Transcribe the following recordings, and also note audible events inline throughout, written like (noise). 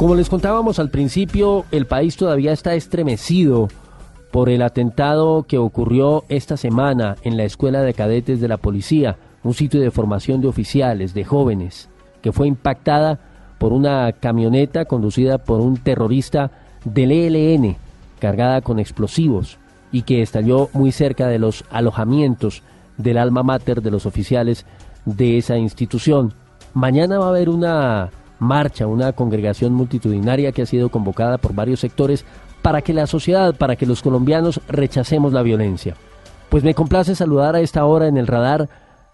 Como les contábamos al principio, el país todavía está estremecido por el atentado que ocurrió esta semana en la Escuela de Cadetes de la Policía, un sitio de formación de oficiales, de jóvenes, que fue impactada por una camioneta conducida por un terrorista del ELN, cargada con explosivos, y que estalló muy cerca de los alojamientos del alma mater de los oficiales de esa institución. Mañana va a haber una marcha, una congregación multitudinaria que ha sido convocada por varios sectores para que la sociedad, para que los colombianos rechacemos la violencia. Pues me complace saludar a esta hora en el radar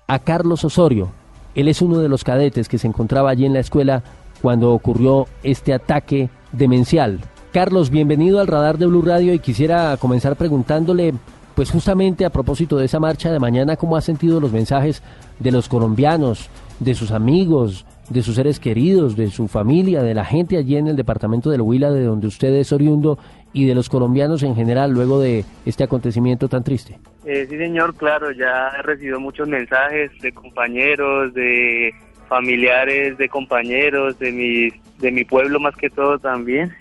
a Carlos Osorio. Él es uno de los cadetes que se encontraba allí en la escuela cuando ocurrió este ataque demencial. Carlos, bienvenido al radar de Blue Radio y quisiera comenzar preguntándole, pues justamente a propósito de esa marcha de mañana, ¿cómo ha sentido los mensajes de los colombianos, de sus amigos, de sus seres queridos, de su familia, de la gente allí en el departamento del Huila, de donde usted es oriundo, y de los colombianos en general luego de este acontecimiento tan triste? Eh, sí, señor, claro, ya he recibido muchos mensajes de compañeros, de familiares, de compañeros, de mi, de mi pueblo más que todo también,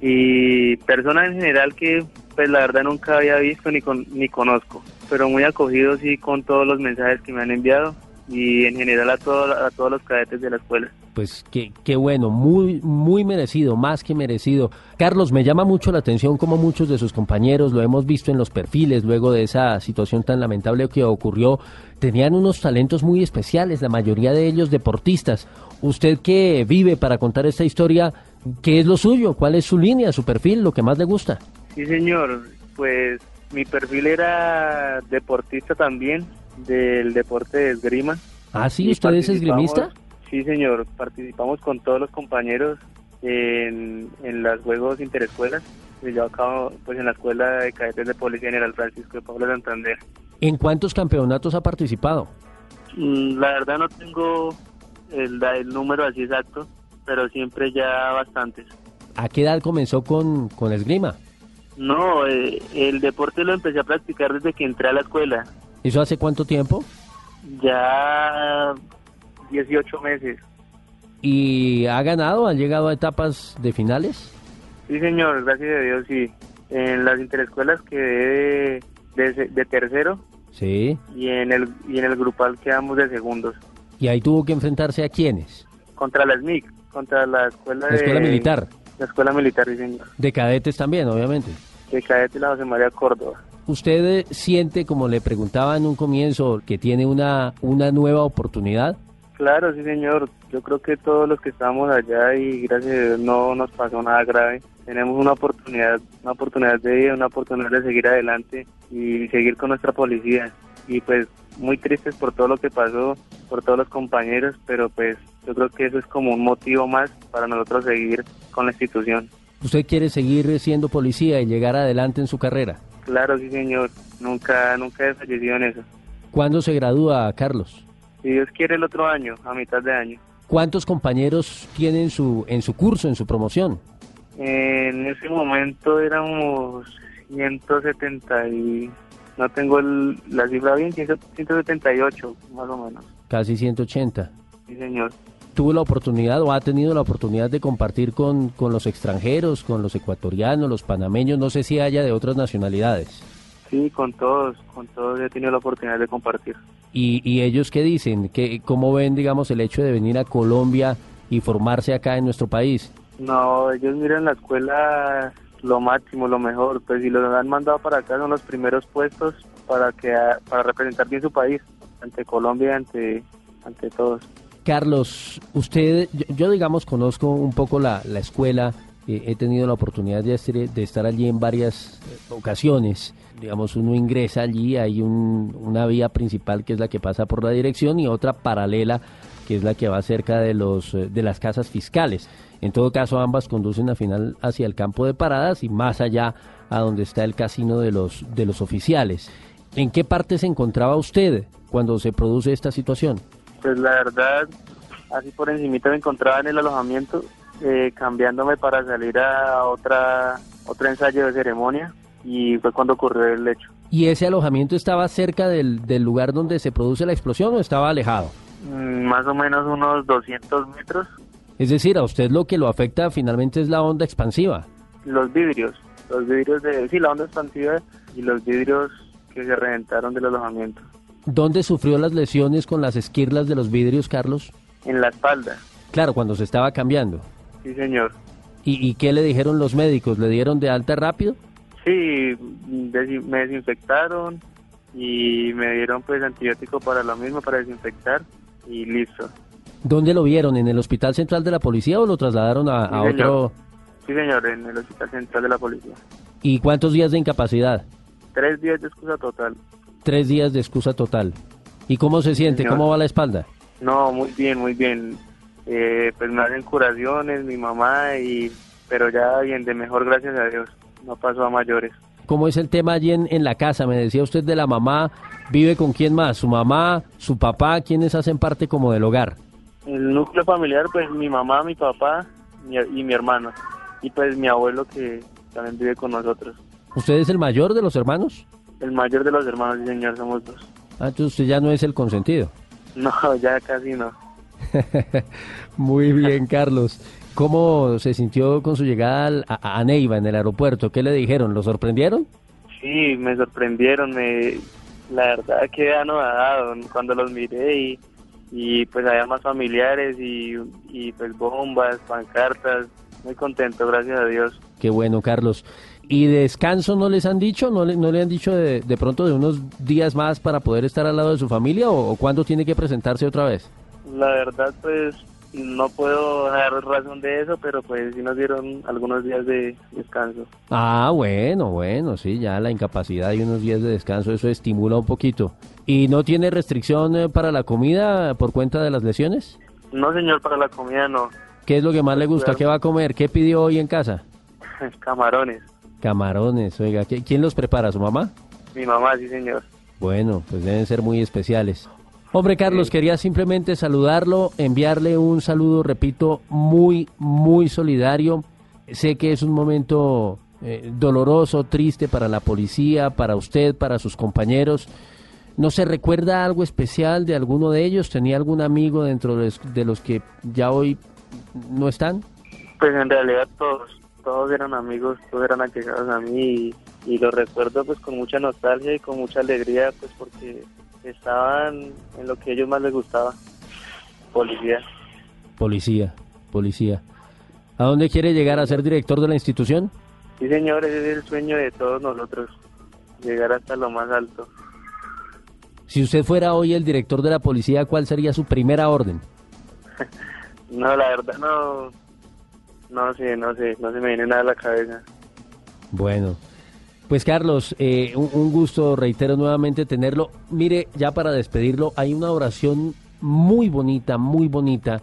y personas en general que pues la verdad nunca había visto ni, con, ni conozco, pero muy acogido sí con todos los mensajes que me han enviado y en general a, a todos los cadetes de la escuela. Pues qué, qué bueno, muy, muy merecido, más que merecido. Carlos, me llama mucho la atención como muchos de sus compañeros, lo hemos visto en los perfiles luego de esa situación tan lamentable que ocurrió, tenían unos talentos muy especiales, la mayoría de ellos deportistas. Usted que vive para contar esta historia, ¿qué es lo suyo? ¿Cuál es su línea, su perfil, lo que más le gusta? Sí, señor, pues mi perfil era deportista también, del deporte de esgrima. Ah, sí, ¿usted es esgrimista? Sí, señor, participamos con todos los compañeros en, en los Juegos Interescuelas. Yo acabo pues en la Escuela de Cadetes de Policía General Francisco de Pablo Santander. ¿En cuántos campeonatos ha participado? Mm, la verdad no tengo el, el número así exacto, pero siempre ya bastantes. ¿A qué edad comenzó con, con esgrima? No, eh, el deporte lo empecé a practicar desde que entré a la escuela. ¿Eso hace cuánto tiempo? Ya 18 meses. ¿Y ha ganado? ¿Han llegado a etapas de finales? Sí, señor, gracias a Dios, sí. En las interescuelas quedé de, de, tercero. Sí. Y en, el, y en el grupal quedamos de segundos. ¿Y ahí tuvo que enfrentarse a quiénes? Contra la SMIC, contra la escuela, la escuela militar. La escuela militar, sí, señor. De cadetes también, obviamente. De cadetes la José María Córdoba. ¿Usted siente, como le preguntaba en un comienzo, que tiene una, una nueva oportunidad? Claro, sí, señor. Yo creo que todos los que estamos allá y gracias a Dios no nos pasó nada grave. Tenemos una oportunidad, una oportunidad de vida, una oportunidad de seguir adelante y seguir con nuestra policía. Y pues muy tristes por todo lo que pasó, por todos los compañeros, pero pues yo creo que eso es como un motivo más para nosotros seguir con la institución. ¿Usted quiere seguir siendo policía y llegar adelante en su carrera? Claro, sí, señor. Nunca, nunca he fallecido en eso. ¿Cuándo se gradúa, Carlos? Si Dios quiere, el otro año, a mitad de año. ¿Cuántos compañeros tienen su, en su curso, en su promoción? En ese momento éramos 170 y... No tengo la cifra bien, 178 más o menos. Casi 180. Sí, señor. ¿Tuvo la oportunidad o ha tenido la oportunidad de compartir con, con los extranjeros, con los ecuatorianos, los panameños? No sé si haya de otras nacionalidades. Sí, con todos, con todos he tenido la oportunidad de compartir. ¿Y, y ellos qué dicen? ¿Qué, ¿Cómo ven, digamos, el hecho de venir a Colombia y formarse acá en nuestro país? No, ellos miran la escuela lo máximo, lo mejor. Pues si los han mandado para acá son los primeros puestos para que para representar bien su país ante Colombia, ante ante todos. Carlos, usted, yo, digamos conozco un poco la, la escuela, eh, he tenido la oportunidad de, de estar allí en varias ocasiones digamos, uno ingresa allí, hay un, una vía principal que es la que pasa por la dirección y otra paralela que es la que va cerca de, los, eh, de las casas fiscales. En todo caso, ambas conducen al final hacia el campo de paradas y más allá a donde está el casino de los, de los oficiales. ¿En qué parte se encontraba usted cuando se produce esta situación? Pues la verdad, así por encimita me encontraba en el alojamiento, eh, cambiándome para salir a otra, otro ensayo de ceremonia y fue cuando ocurrió el hecho. ¿Y ese alojamiento estaba cerca del, del lugar donde se produce la explosión o estaba alejado? Mm, más o menos unos 200 metros. Es decir, a usted lo que lo afecta finalmente es la onda expansiva. Los vidrios, los vidrios de, sí, la onda expansiva y los vidrios que se reventaron del alojamiento. ¿Dónde sufrió las lesiones con las esquirlas de los vidrios, Carlos? En la espalda. Claro, cuando se estaba cambiando. Sí, señor. ¿Y, y qué le dijeron los médicos? ¿Le dieron de alta rápido? Sí, me desinfectaron y me dieron pues antibiótico para lo mismo, para desinfectar y listo. ¿Dónde lo vieron? ¿En el Hospital Central de la Policía o lo trasladaron a, Sí, otro? Sí, señor, en el Hospital Central de la Policía. ¿Y cuántos días de incapacidad? Tres días de excusa total. Tres días de excusa total. ¿Y cómo se siente? Señor. ¿Cómo va la espalda? No, muy bien, muy bien. Eh, pues me hacen curaciones, mi mamá, y pero ya bien, de mejor, gracias a Dios. No pasó a mayores. ¿Cómo es el tema allí en, en la casa? Me decía usted de la mamá. ¿Vive con quién más? ¿Su mamá? ¿Su papá? ¿Quiénes hacen parte como del hogar? El núcleo familiar, pues mi mamá, mi papá mi- y mi hermano. Y pues mi abuelo que también vive con nosotros. ¿Usted es el mayor de los hermanos? El mayor de los hermanos, sí, señor, somos dos. Ah, entonces usted ya no es el consentido. No, (laughs) ya casi no. (laughs) Muy bien, Carlos. ¿Cómo se sintió con su llegada a, a Neiva en el aeropuerto? ¿Qué le dijeron? ¿Lo sorprendieron? Sí, me sorprendieron, me, la verdad que anodado cuando los miré y, y pues había más familiares y, y pues bombas, pancartas, muy contento, gracias a Dios. Qué bueno, Carlos. ¿Y descanso no les han dicho? ¿No le, no le han dicho de, de pronto de unos días más para poder estar al lado de su familia o, o cuándo tiene que presentarse otra vez? La verdad pues no puedo dar razón de eso, pero pues sí nos dieron algunos días de descanso. Ah, bueno, bueno, sí, ya la incapacidad y unos días de descanso, eso estimula un poquito. ¿Y no tiene restricción eh, para la comida por cuenta de las lesiones? No señor, para la comida no, ¿Qué es lo que más le gusta? ¿Qué va a comer? ¿Qué pidió hoy en casa? (laughs) camarones. Camarones, oiga, ¿qui- ¿quién los prepara? ¿Su mamá? Mi mamá, sí señor. Bueno, pues deben ser muy especiales. Hombre, Carlos, Sí. quería simplemente saludarlo, enviarle un saludo, repito, muy, muy solidario. Sé que es un momento eh, doloroso, triste para la policía, para usted, para sus compañeros. ¿No se recuerda algo especial de alguno de ellos? ¿Tenía algún amigo dentro de los que ya hoy no están? Pues en realidad todos, todos eran amigos, todos eran allegados a mí y, y los recuerdo pues con mucha nostalgia y con mucha alegría pues porque estaban en lo que a ellos más les gustaba, policía. Policía, policía. ¿A dónde quiere llegar a ser director de la institución? Sí señor, ese es el sueño de todos nosotros, llegar hasta lo más alto. Si usted fuera hoy el director de la policía, ¿cuál sería su primera orden? (laughs) No, la verdad no, no sé, no sé, no se me viene nada a la cabeza. Bueno, pues Carlos, eh, un, un gusto, reitero nuevamente tenerlo. Mire, ya para despedirlo, hay una oración muy bonita, muy bonita.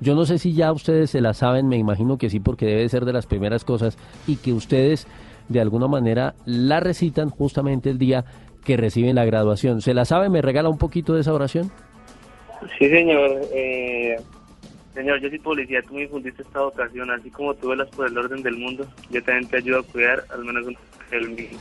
Yo no sé si ya ustedes se la saben, me imagino que sí, porque debe ser de las primeras cosas y que ustedes de alguna manera la recitan justamente el día que reciben la graduación. ¿Se la sabe? ¿Me regala un poquito de esa oración? Sí, señor. Eh, señor, yo soy policía, tú me infundiste esta vocación, así como tú velas por el orden del mundo, yo también te ayudo a cuidar al menos el mío.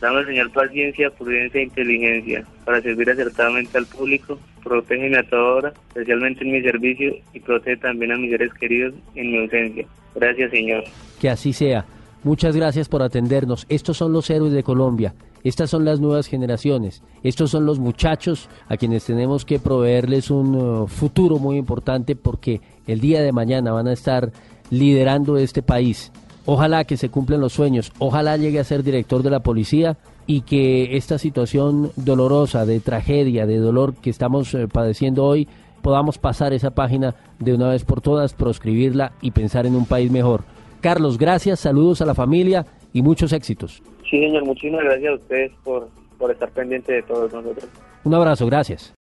Dame, Señor, paciencia, prudencia e inteligencia para servir acertadamente al público. Protégeme a toda hora, especialmente en mi servicio, y protege también a mis seres queridos en mi ausencia. Gracias, Señor. Que así sea. Muchas gracias por atendernos. Estos son los héroes de Colombia. Estas son las nuevas generaciones. Estos son los muchachos a quienes tenemos que proveerles un uh, futuro muy importante porque el día de mañana van a estar liderando este país. Ojalá que se cumplan los sueños. Ojalá llegue a ser director de la policía y que esta situación dolorosa, de tragedia, de dolor que estamos eh, padeciendo hoy, podamos pasar esa página de una vez por todas, proscribirla y pensar en un país mejor. Carlos, gracias, saludos a la familia y muchos éxitos. Sí, señor, muchísimas gracias a ustedes por, por estar pendiente de todos nosotros. Un abrazo, gracias.